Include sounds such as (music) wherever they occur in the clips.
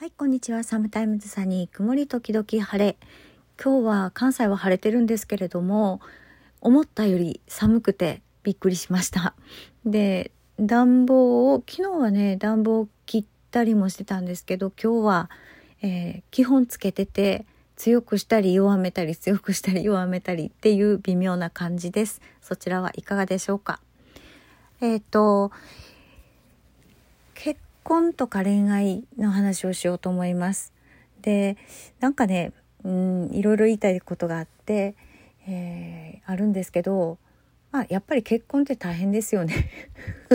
はい、こんにちは。サムタイムズサニー、曇り時々晴れ。今日は関西は晴れてるんですけれども、思ったより寒くてびっくりしました。で、暖房を、昨日はね、暖房を切ったりもしてたんですけど、今日は、えー、基本つけてて、強くしたり弱めたり強くしたり弱めたりっていう微妙な感じです。そちらはいかがでしょうか。えっ、ー、と、結婚とか恋愛の話をしようと思います。で、なんかね、うん、いろいろ言いたいことがあって、えー、あるんですけど、まあ、やっぱり結婚って大変ですよね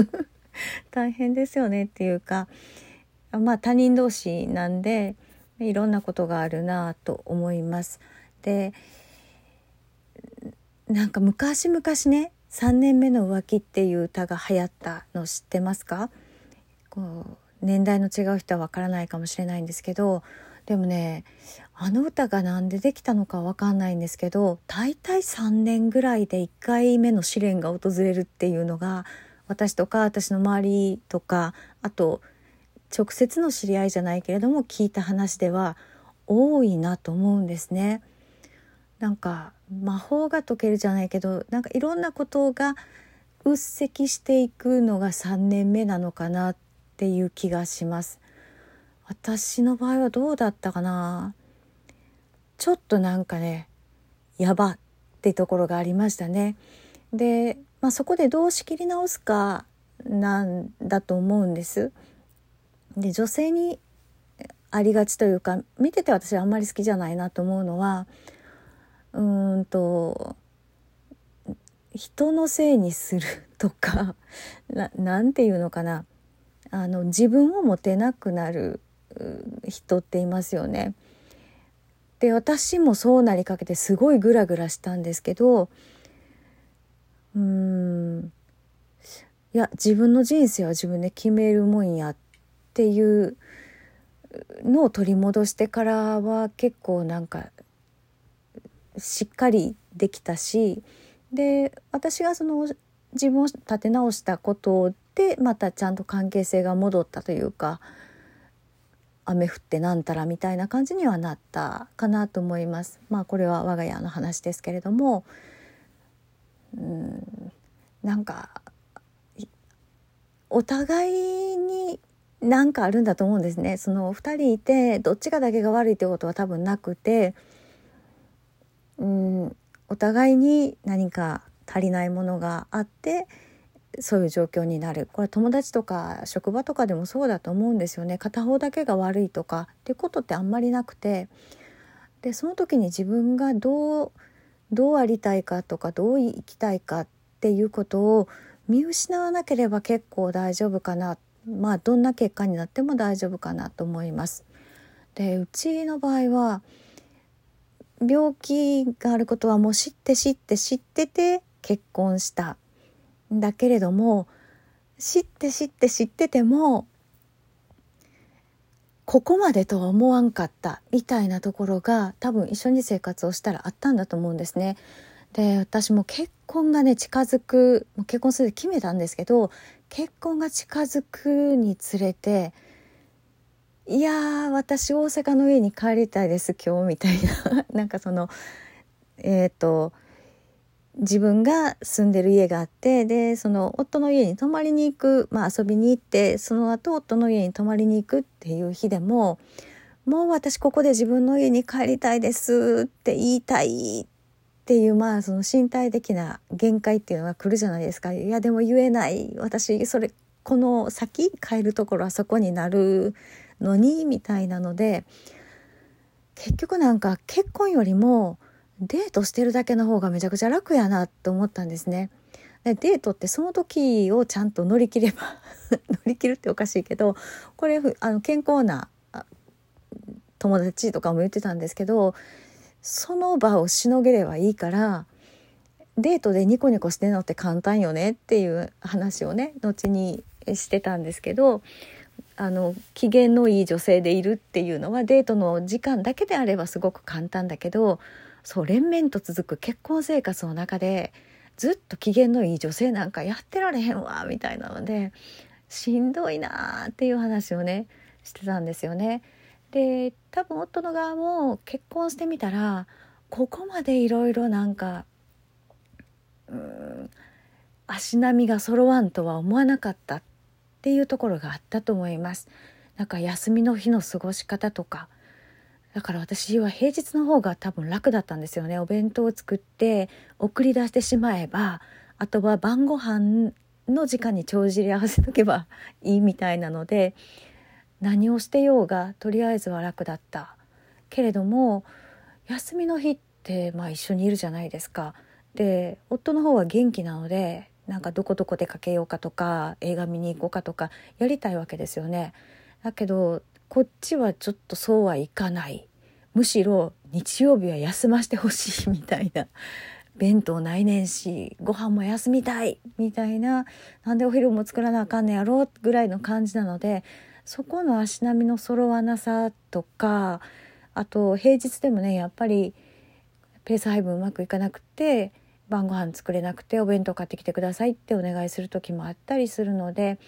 (laughs) 大変ですよねっていうか、まあ他人同士なんで、いろんなことがあるなと思います。で、なんか昔々ね、3年目の浮気っていう歌が流行ったの知ってますか？こう年代の違う人はわからないかもしれないんですけどでもねあの歌が何でできたのかわかんないんですけど大体3年ぐらいで1回目の試練が訪れるっていうのが私とか私の周りとかあと直接の知り合いじゃないけれども聞いた話では多いなと思うんですね。なんか魔法が解けるじゃないけどなんかいろんなことがうっせきしていくのが3年目なのかなっっていう気がします。私の場合はどうだったかな。ちょっとなんかねやばってところがありましたね。で、まあ、そこでどう仕切り直すかなんだと思うんです。で女性にありがちというか見てて私はあんまり好きじゃないなと思うのはうんと人のせいにするとかななんていうのかな。あの自分を持てなくなる人っていますよね。で私もそうなりかけてすごいグラグラしたんですけどうーんいや自分の人生は自分で決めるもんやっていうのを取り戻してからは結構なんかしっかりできたしで私がその自分を立て直したことでまたちゃんと関係性が戻ったというか雨降ってなんたらみたいな感じにはなったかなと思います。まあこれは我が家の話ですけれどもうんなんかお互いに何かあるんだと思うんですね。その2人いてどっちかだけが悪いってことは多分なくてうんお互いに何か足りないものがあってそういう状況になる。これ友達とか職場とかでもそうだと思うんですよね。片方だけが悪いとかっていうことってあんまりなくて。でその時に自分がどうどうありたいかとかどう生きたいかっていうことを見失わなければ結構大丈夫かな。まあどんな結果になっても大丈夫かなと思います。でうちの場合は病気があることはもう知って知って知ってて結婚した。だけれども知って知って知っててもここまでとは思わんかったみたいなところが多分一緒に生活をしたらあったんだと思うんですね。で私も結婚がね近づく結婚するって決めたんですけど結婚が近づくにつれていやー私大阪の家に帰りたいです今日みたいな (laughs) なんかそのえっ、ー、と自分が住んでる家があってでその夫の家に泊まりに行く、まあ、遊びに行ってその後夫の家に泊まりに行くっていう日でももう私ここで自分の家に帰りたいですって言いたいっていうまあその身体的な限界っていうのが来るじゃないですか。いやでも言えない。私それこの先帰るところはそこになるのにみたいなので結局なんか結婚よりもデートしてるだけの方がめちゃくちゃ楽やなと思ったんですね。でデートってその時をちゃんと乗り切れば (laughs) 乗り切るっておかしいけどこれあの健康な友達とかも言ってたんですけどその場をしのげればいいからデートでニコニコしてるのって簡単よねっていう話をね後にしてたんですけどあの機嫌のいい女性でいるっていうのはデートの時間だけであればすごく簡単だけどそう連綿と続く結婚生活の中でずっと機嫌のいい女性なんかやってられへんわみたいなのでしんどいなーっていう話をねしてたんですよね。で多分夫の側も結婚してみたらここまでいろいろなんかうん足並みが揃わんとは思わなかったっていうところがあったと思います。なんか休みの日の過ごし方とかだから私は平日の方が多分楽だったんですよねお弁当を作って送り出してしまえばあとは晩ご飯の時間に帳尻合わせとけばいいみたいなので何をしてようがとりあえずは楽だったけれども休みの日ってまあ一緒にいるじゃないですか。で夫の方は元気なのでなんかどこどこ出かけようかとか映画見に行こうかとかやりたいわけですよね。だけどこっちはちょっとそうはいかない。むしろ日曜日は休ませてほしいみたいな。弁当ないねんしご飯も休みたいみたいな。なんでお昼も作らなあかんねやろぐらいの感じなのでそこの足並みの揃わなさとかあと平日でもねやっぱりペース配分うまくいかなくて晩ご飯作れなくてお弁当買ってきてくださいってお願いする時もあったりするので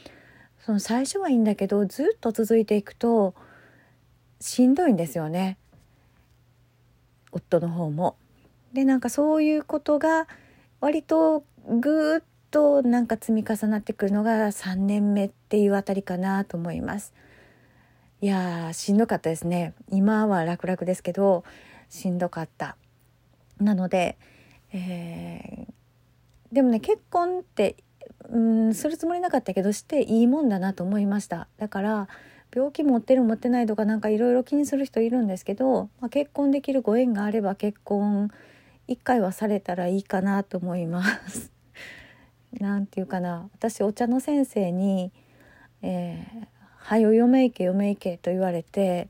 その最初はいいんだけどずっと続いていくとしんどいんですよね夫の方も。でなんかそういうことが割とぐっとなんか積み重なってくるのが3年目っていうあたりかなと思います。いやしんどかったですね今は楽々ですけどしんどかったなので、えー、でもね結婚ってうんするつもりなかったけどしていいもんだなと思いました。だから病気持ってる持ってないとかなんかいろいろ気にする人いるんですけど、まあ、結婚できるご縁があれば結婚一回はされたらいいかなと思います。(laughs) なんていうかな。私お茶の先生に「えー、はよ嫁行け嫁行け」と言われて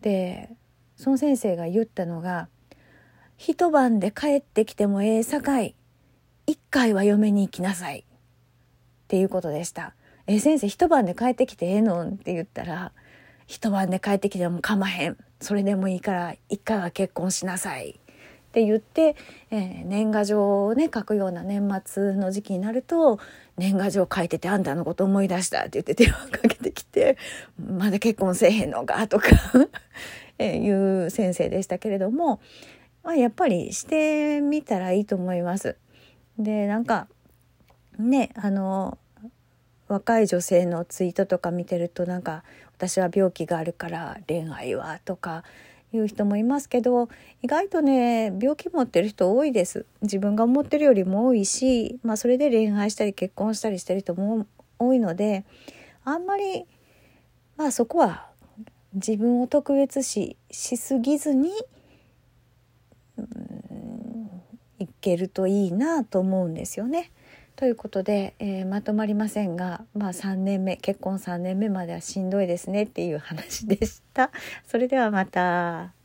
でその先生が言ったのが「一晩で帰ってきてもええさかい。一回は嫁に行きなさい」っていうことでした。え先生一晩で帰ってきてええのん？って言ったら一晩で帰ってきても構へんそれでもいいから一回は結婚しなさいって言って、えー、年賀状をね書くような年末の時期になると年賀状書いててあんたのこと思い出したって言って電話かけてきてまだ結婚せえへんのかとか (laughs) えいう先生でしたけれども、まあ、やっぱりしてみたらいいと思います。でなんかねあの若い女性のツイートとか見てるとなんか私は病気があるから恋愛はとかいう人もいますけど意外とね病気持ってる人多いです自分が思ってるよりも多いし、まあ、それで恋愛したり結婚したりしてる人も多いのであんまりまあそこは自分を特別視しすぎずに、うん、いけるといいなと思うんですよね。ということで、えー、まとまりませんが、まあ、3年目結婚3年目まではしんどいですねっていう話でした。それではまた。